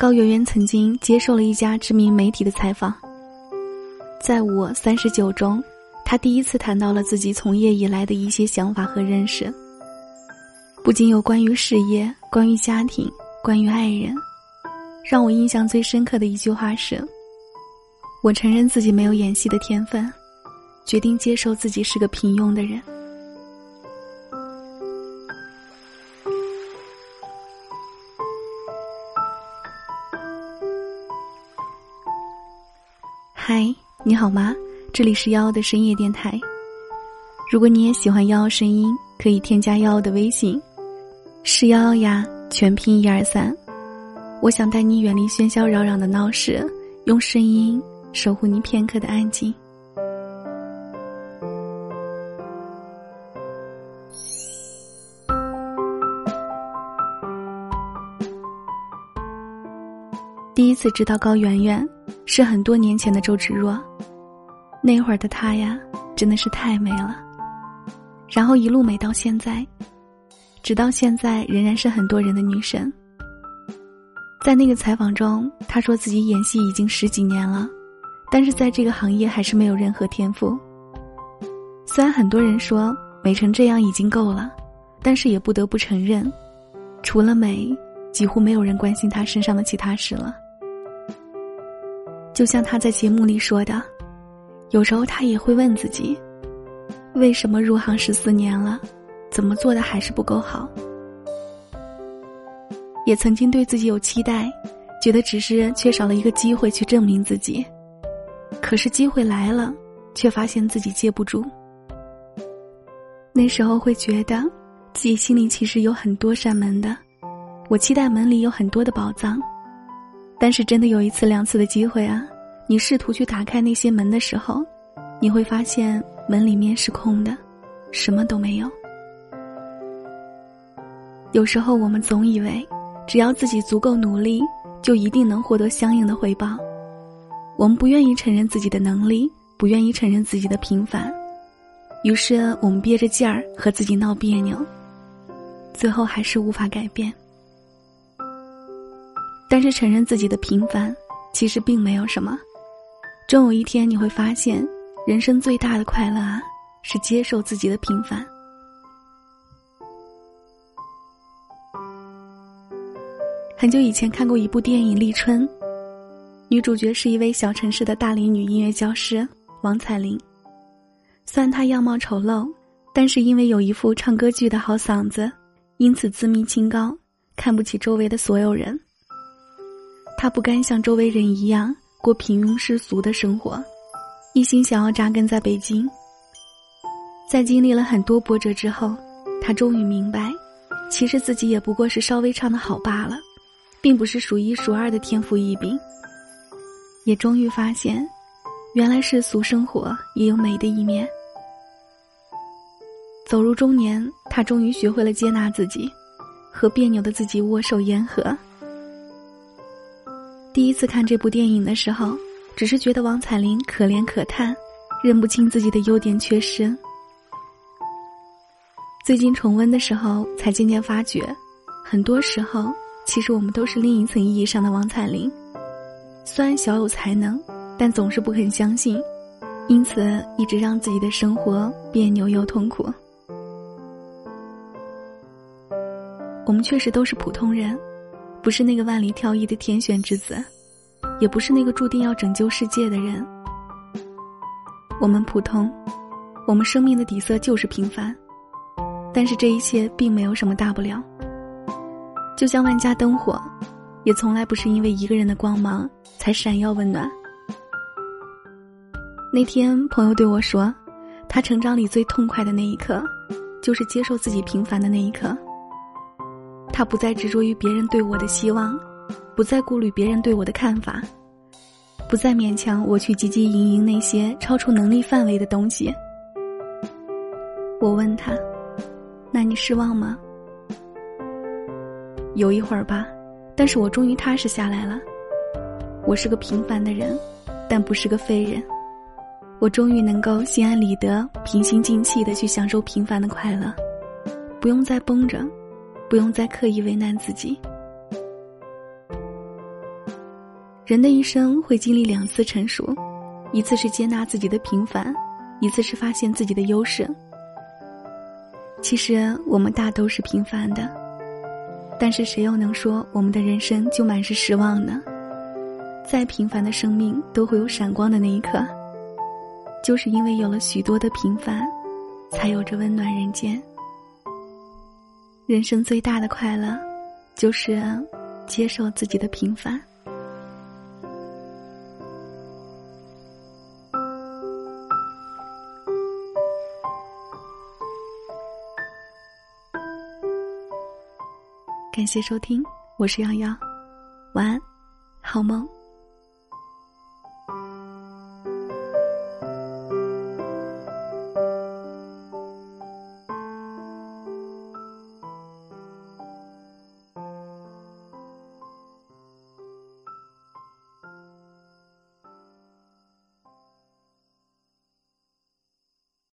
高圆圆曾经接受了一家知名媒体的采访，在我三十九中，她第一次谈到了自己从业以来的一些想法和认识。不仅有关于事业、关于家庭、关于爱人，让我印象最深刻的一句话是：“我承认自己没有演戏的天分，决定接受自己是个平庸的人。”嗨，你好吗？这里是幺的深夜电台。如果你也喜欢幺声音，可以添加幺的微信，是幺幺呀，全拼一二三。我想带你远离喧嚣扰攘的闹市，用声音守护你片刻的安静。一次知道高圆圆。是很多年前的周芷若，那会儿的她呀，真的是太美了。然后一路美到现在，直到现在仍然是很多人的女神。在那个采访中，她说自己演戏已经十几年了，但是在这个行业还是没有任何天赋。虽然很多人说美成这样已经够了，但是也不得不承认，除了美，几乎没有人关心她身上的其他事了。就像他在节目里说的，有时候他也会问自己：为什么入行十四年了，怎么做的还是不够好？也曾经对自己有期待，觉得只是缺少了一个机会去证明自己。可是机会来了，却发现自己接不住。那时候会觉得，自己心里其实有很多扇门的，我期待门里有很多的宝藏。但是真的有一次两次的机会啊，你试图去打开那些门的时候，你会发现门里面是空的，什么都没有。有时候我们总以为，只要自己足够努力，就一定能获得相应的回报。我们不愿意承认自己的能力，不愿意承认自己的平凡，于是我们憋着劲儿和自己闹别扭，最后还是无法改变。但是承认自己的平凡，其实并没有什么。终有一天你会发现，人生最大的快乐啊，是接受自己的平凡。很久以前看过一部电影《立春》，女主角是一位小城市的大龄女音乐教师王彩玲。虽然她样貌丑陋，但是因为有一副唱歌剧的好嗓子，因此自命清高，看不起周围的所有人。他不甘像周围人一样过平庸世俗的生活，一心想要扎根在北京。在经历了很多波折之后，他终于明白，其实自己也不过是稍微唱的好罢了，并不是数一数二的天赋异禀。也终于发现，原来世俗生活也有美的一面。走入中年，他终于学会了接纳自己，和别扭的自己握手言和。第一次看这部电影的时候，只是觉得王彩玲可怜可叹，认不清自己的优点缺失。最近重温的时候，才渐渐发觉，很多时候其实我们都是另一层意义上的王彩玲。虽然小有才能，但总是不肯相信，因此一直让自己的生活别扭又痛苦。我们确实都是普通人。不是那个万里挑一的天选之子，也不是那个注定要拯救世界的人。我们普通，我们生命的底色就是平凡，但是这一切并没有什么大不了。就像万家灯火，也从来不是因为一个人的光芒才闪耀温暖。那天朋友对我说，他成长里最痛快的那一刻，就是接受自己平凡的那一刻。他不再执着于别人对我的希望，不再顾虑别人对我的看法，不再勉强我去汲汲营营那些超出能力范围的东西。我问他：“那你失望吗？”有一会儿吧，但是我终于踏实下来了。我是个平凡的人，但不是个废人。我终于能够心安理得、平心静气的去享受平凡的快乐，不用再绷着。不用再刻意为难自己。人的一生会经历两次成熟，一次是接纳自己的平凡，一次是发现自己的优势。其实我们大都是平凡的，但是谁又能说我们的人生就满是失望呢？再平凡的生命都会有闪光的那一刻，就是因为有了许多的平凡，才有着温暖人间。人生最大的快乐，就是接受自己的平凡。感谢收听，我是瑶瑶，晚安，好梦。